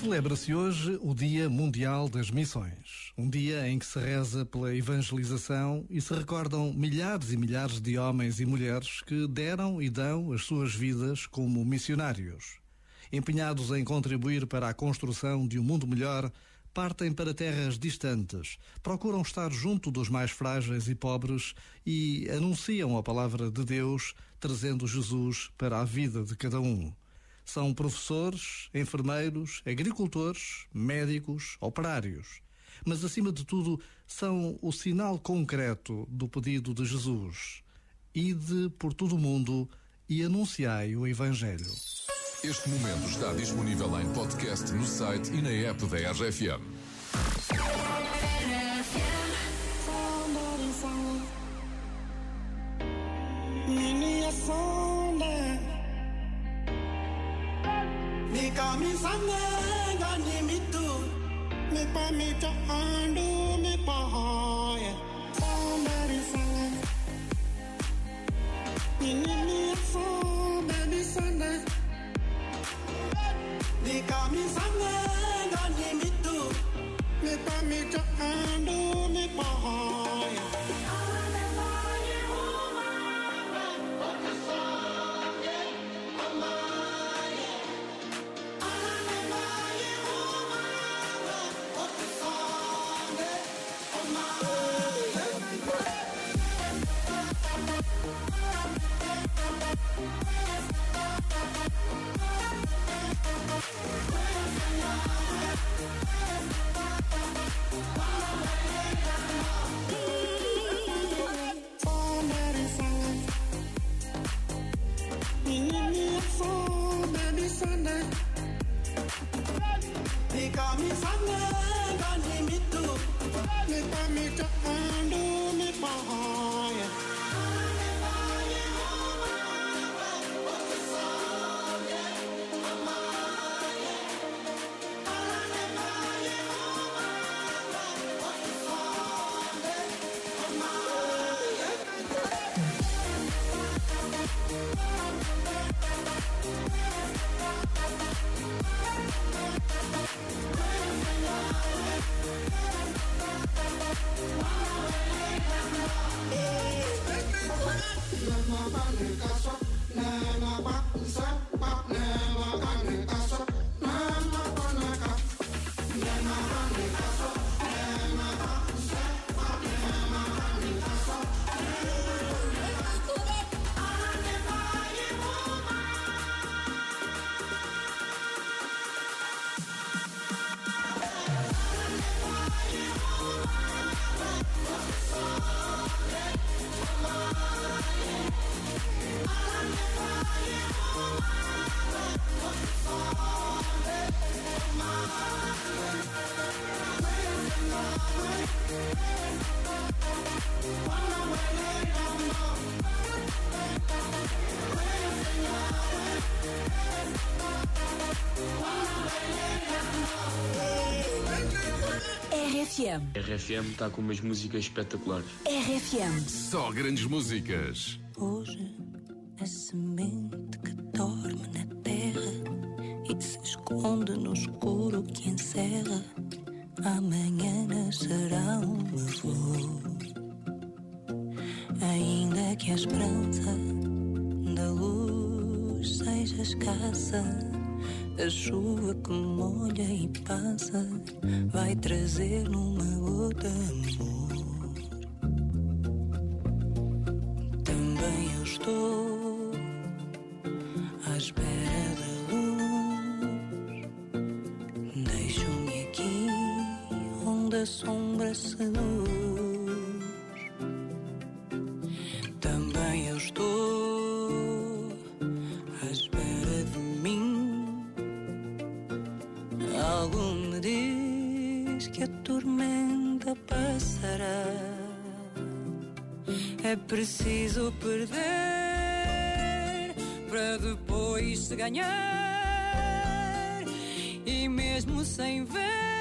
Celebra-se hoje o Dia Mundial das Missões, um dia em que se reza pela evangelização e se recordam milhares e milhares de homens e mulheres que deram e dão as suas vidas como missionários. Empenhados em contribuir para a construção de um mundo melhor, partem para terras distantes, procuram estar junto dos mais frágeis e pobres e anunciam a palavra de Deus, trazendo Jesus para a vida de cada um. São professores, enfermeiros, agricultores, médicos, operários. Mas, acima de tudo, são o sinal concreto do pedido de Jesus. Ide por todo o mundo e anunciai o Evangelho. Este momento está disponível em podcast no site e na app da RFM. misanganga ni mitu me pa mi cha andu me pa ya somebody sanga ni ni ni so baby sanga ni ka misanganga ni mitu me pa mi cha andu I'm gani mitu, mi pa mi ka andu mi pa. RFM. RFM está com umas músicas espetaculares. RFM. Só grandes músicas. Hoje a semente que dorme na terra e se esconde no escuro que encerra, amanhã nascerá uma flor. Ainda que a esperança da luz seja escassa, a chuva que molha e passa vai trazer numa gota amor. Também eu estou à espera da luz. Deixo-me aqui onde a sombra seduz. Que a tormenta passará. É preciso perder para depois se ganhar. E mesmo sem ver